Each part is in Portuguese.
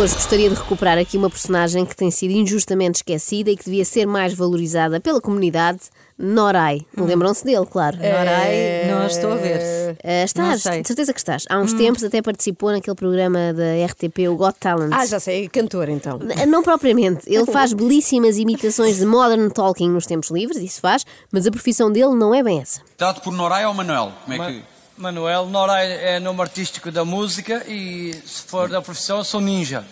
Hoje gostaria de recuperar aqui uma personagem que tem sido injustamente esquecida e que devia ser mais valorizada pela comunidade, Norai. Lembram-se dele, claro. Norai, não estou a ver. Eh, estás, de certeza que estás. Há uns tempos até participou naquele programa da RTP, o Got Talent. Ah, já sei, cantor então. N- Não propriamente. Ele faz belíssimas imitações de modern talking nos tempos livres, isso faz, mas a profissão dele não é bem essa. Trato por Norai ou Manuel? Como é que... Manuel, Nora é nome artístico da música e se for da profissão sou ninja.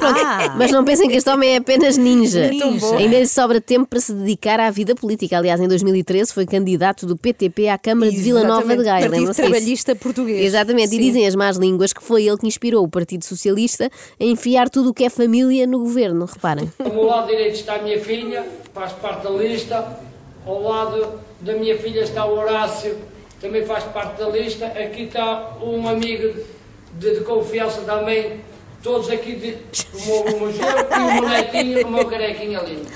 Ah, Mas não pensem que este homem é apenas ninja. Ninja. Ainda lhe sobra tempo para se dedicar à vida política. Aliás, em 2013 foi candidato do PTP à Câmara de Vila Nova de Gaia. Partido? Trabalhista Português. Exatamente, e Sim. dizem as más línguas que foi ele que inspirou o Partido Socialista a enfiar tudo o que é família no governo. Reparem. Ao meu lado direito está a minha filha, faz parte da lista. Ao lado da minha filha está o Horácio, também faz parte da lista. Aqui está um amigo de, de confiança também. Todos aqui, de, o, meu, o meu genro e o meu netinho, o meu carequinha lindo.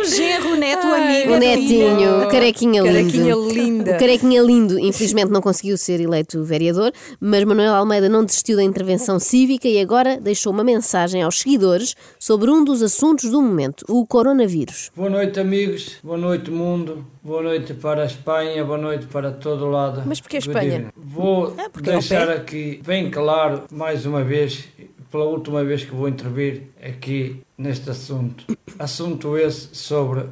O genro, o neto, o amigo. O a netinho, o carequinha lindo. Carequinha linda. O carequinha lindo, infelizmente, não conseguiu ser eleito vereador, mas Manuel Almeida não desistiu da intervenção cívica e agora deixou uma mensagem aos seguidores sobre um dos assuntos do momento, o coronavírus. Boa noite, amigos. Boa noite, mundo. Boa noite para a Espanha. Boa noite para todo lado. Mas porquê do Espanha? Vou Ah, é deixar aqui bem claro, mais uma vez, pela última vez que vou intervir aqui neste assunto. Assunto esse sobre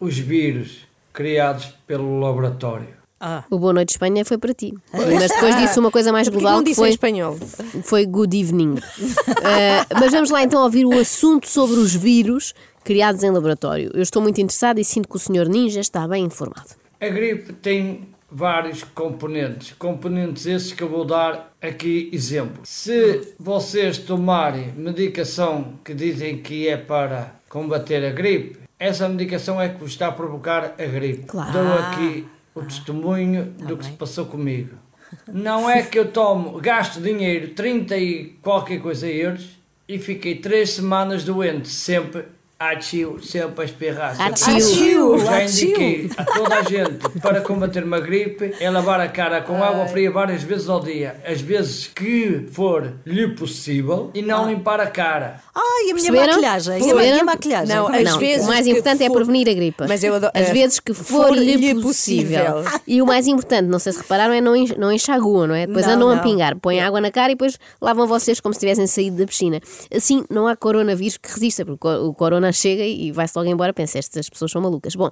os vírus criados pelo laboratório. Ah, O Boa Noite Espanha foi para ti. Mas depois disse uma coisa mais que global não que disse em foi, espanhol? foi good evening. Uh, mas vamos lá então ouvir o assunto sobre os vírus criados em laboratório. Eu estou muito interessado e sinto que o Sr. Ninja está bem informado. A gripe tem vários componentes. Componentes esses que eu vou dar aqui exemplo. Se vocês tomarem medicação que dizem que é para combater a gripe, essa medicação é que vos está a provocar a gripe. Claro. Dou aqui o testemunho do que se passou comigo. Não é que eu tomo, gasto dinheiro, 30 e qualquer coisa euros, e fiquei três semanas doente, sempre atiu, sempre a espirrar. sempre a Achiu. já indiquei a toda a gente para combater uma gripe é lavar a cara com água fria várias vezes ao dia, as vezes que for lhe possível, e não limpar a cara. Ai, a minha Perceberam? maquilhagem. E a Perceberam? minha maquilhagem. Não, é Não, é? vezes o mais importante é for- prevenir a gripe. Mas eu adoro- Às eh, vezes que for-lhe possível. possível. E o mais importante, não sei se repararam, é não, não enxaguam, não é? Depois Não, andam a não. pingar, põem água na cara e depois lavam vocês como se tivessem saído da piscina. Assim, não há coronavírus que resista, porque o o corona chega e vai-se logo embora. Pensa, estas pessoas são malucas. Bom,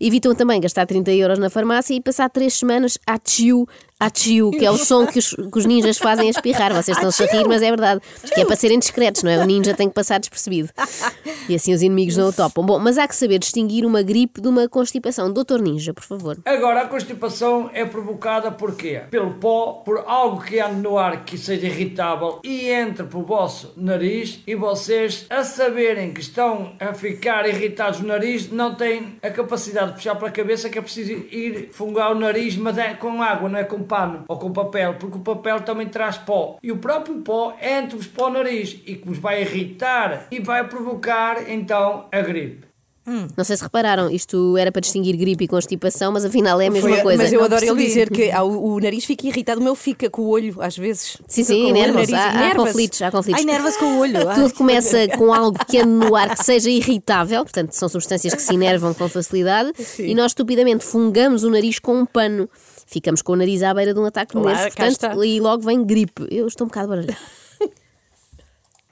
evitam também gastar 30 euros na farmácia e passar 3 semanas a tchiu, a tchiu, que é o som que os, que os ninjas fazem a espirrar. Vocês estão-se a rir, mas é verdade. Que é para serem discretos, não é? O ninja tem que passar despercebido. E assim os inimigos não o topam. Bom, mas há que saber distinguir uma gripe de uma constipação. Doutor Ninja, por favor. Agora, a constipação é provocada por quê? Pelo pó, por algo que ande no ar que seja irritável e entre por vosso nariz e vocês, a saberem que estão a ficar irritados no nariz, não têm a capacidade de puxar para a cabeça que é preciso ir fungar o nariz, mas é com água, não é com pano ou com papel, porque o papel também traz pó. E o próprio pó entra-vos para o nariz e que vos vai irritar e vai provocar então a gripe. Não sei se repararam, isto era para distinguir gripe e constipação, mas afinal é a mesma Foi- coisa. Mas eu Não adoro ele percebi. dizer que ah, o, o nariz fica irritado, o meu fica com o olho, às vezes. Sim, sim, nariz, Há, há conflitos, há conflitos. Ai, nerva-se com o olho. Ai. Tudo começa com algo que ande no ar que seja irritável, portanto, são substâncias que se enervam com facilidade, e nós estupidamente fungamos o nariz com um pano. Ficamos com o nariz à beira de um ataque de nervos, cá portanto, está. e logo vem gripe. Eu estou um bocado baralhada.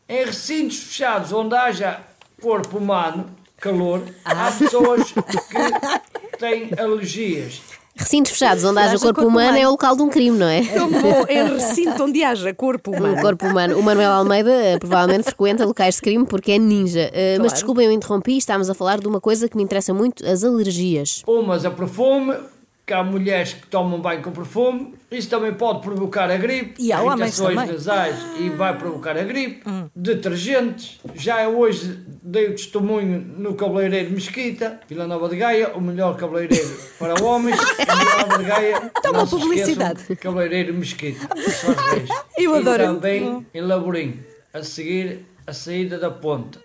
Em recintos fechados onde haja corpo humano, calor, há pessoas que têm alergias. Recintos fechados onde haja haja corpo, corpo humano, humano. é o local de um crime, não é? Tão bom, é recinto onde haja corpo O humano. corpo humano. O Manuel Almeida eh, provavelmente frequenta locais de crime porque é ninja. Eh, Mas desculpem, eu interrompi, estávamos a falar de uma coisa que me interessa muito: as alergias. Umas a perfume, que há mulheres que tomam banho com perfume, isso também pode provocar a gripe, E há irritações nasais e vai provocar a gripe. Hum. Detergentes, já hoje dei o testemunho no cabeleireiro Mesquita, Vila Nova de Gaia, o melhor cabeleireiro para homens, Vila Nova de Gaia. Esqueçam, publicidade. Cabeleireiro Mesquita. Eu e adoro. também em Laborim, a seguir a saída da ponte.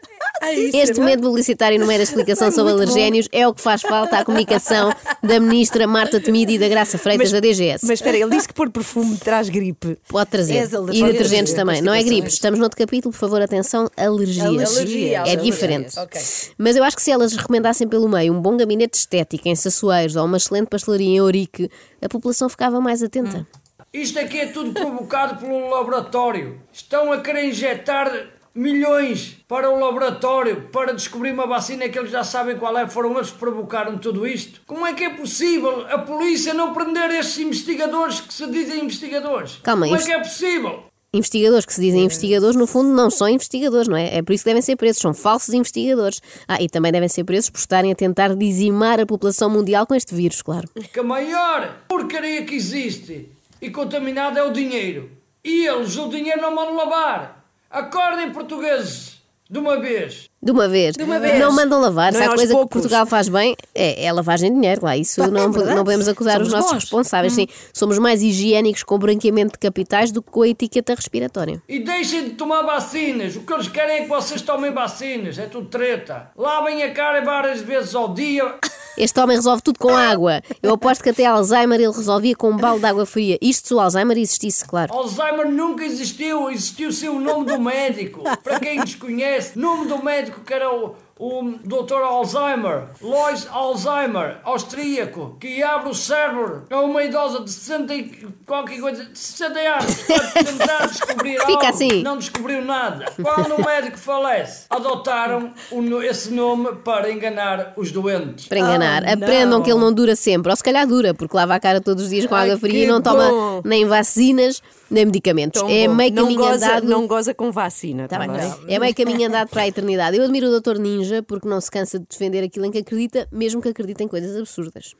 Este medo publicitário no meio da explicação sobre alergénios é o que faz falta à comunicação da ministra Marta Temido e da Graça Freitas da DGS. Mas espera, ele disse que por perfume traz gripe. Pode trazer. Alergia. E detergentes também. Não é gripes. Estamos noutro capítulo, por favor, atenção, alergias. Alergia, É alergias. diferente. Ok. Mas eu acho que se elas recomendassem pelo meio um bom gabinete estético em Sassueiros ou uma excelente pastelaria em Ourique, a população ficava mais atenta. Isto aqui é tudo provocado pelo laboratório. Estão a querer injetar milhões para o laboratório para descobrir uma vacina que eles já sabem qual é. Foram eles que provocaram tudo isto. Como é que é possível a polícia não prender estes investigadores que se dizem investigadores? Calma, Como é que é possível? Investigadores que se dizem investigadores, no fundo, não são investigadores, não é? É por isso que devem ser presos, são falsos investigadores. Ah, e também devem ser presos por estarem a tentar dizimar a população mundial com este vírus, claro. Que a maior porcaria que existe e contaminada é o dinheiro. E eles o dinheiro não mandam lavar. Acordem portugueses, de uma vez. De uma vez. uma vez. Não mandam lavar. Não Se é há coisa poucos. que Portugal faz bem, é, é lavagem de dinheiro. Lá. Isso não, verdade. não podemos acusar Somos os nossos bons. Hum. responsáveis. Sim, somos mais higiênicos com o branqueamento de capitais do que com a etiqueta respiratória. E deixem de tomar vacinas. O que eles querem é que vocês tomem vacinas. É tudo treta. Lavem a cara várias vezes ao dia. Este homem resolve tudo com água. Eu aposto que até Alzheimer ele resolvia com um balde de água fria. Isto se o Alzheimer existisse, claro. Alzheimer nunca existiu. Existiu sim o nome do médico. Para quem desconhece, nome do médico que era o, o Dr. Alzheimer. Lois Alzheimer, austríaco, que abre o cérebro a uma idosa de 60 e qualquer coisa, de 60 anos, para tentar descobrir Fica algo. assim. Não descobriu nada. Quando o médico falece, adotaram o esse nome para enganar os doentes. Para enganar. Ah, Aprendam não. que ele não dura sempre. Ou se calhar dura, porque lava a cara todos os dias com Ai, água fria e não toma bom. nem vacinas, nem medicamentos. Tão é bom. meio não caminho goza, andado. Não goza com vacina, Tá tá bem. bem? É meio caminho andado para a eternidade. Eu admiro o Dr. Ninja porque não se cansa de defender aquilo em que acredita, mesmo que acredite em coisas absurdas.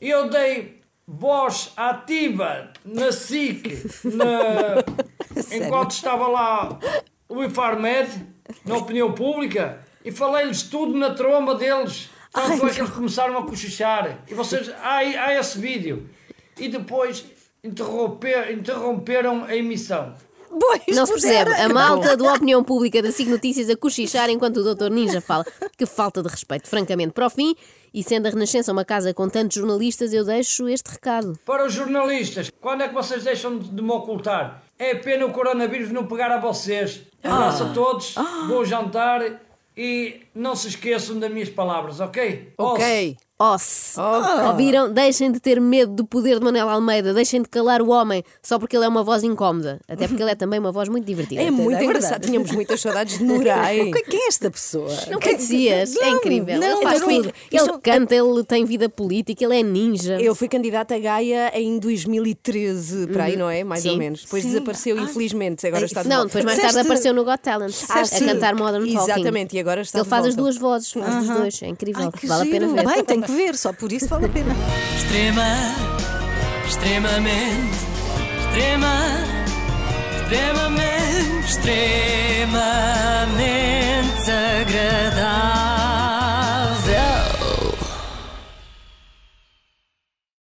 Eu dei voz ativa na SIC na... enquanto estava lá o Infarmed, na opinião pública, e falei-lhes tudo na tromba deles. Tanto é que eles começaram a cochichar. E vocês, há, há esse vídeo. E depois interromper, interromperam a emissão. Pois, Não se percebe. A malta do Opinião Pública da SIC Notícias a cochichar enquanto o Dr. Ninja fala. Que falta de respeito, francamente. Para o fim, e sendo a Renascença uma casa com tantos jornalistas, eu deixo este recado. Para os jornalistas, quando é que vocês deixam de de me ocultar? É pena o coronavírus não pegar a vocês. Abraço a todos, bom jantar e não se esqueçam das minhas palavras, ok? Ok. Osse. Ouviram? Deixem de ter medo do poder de Manuel Almeida. Deixem de calar o homem só porque ele é uma voz incómoda. Até porque ele é também uma voz muito divertida. É muito é engraçado. verdade. Tínhamos muitas saudades de Nurai. Quem é esta pessoa? Não conhecias? é incrível. não, ele faz tudo. Ele canta, ele tem vida política, ele é ninja. Eu fui candidata a Gaia em 2013, para aí, não é? Mais Sim. ou menos. Depois desapareceu, infelizmente. Agora está de Não, depois mais tarde apareceu no Got Talent Ah, a sim. cantar Modern Talking. Exatamente, e agora está Ele de faz as volta. duas vozes, faz dos dois. É incrível. Ai, que vale a pena giro. ver. Bem, tem que ver, só por isso vale a pena. Extrema, extremamente, extrema, extremamente, extremamente agradável.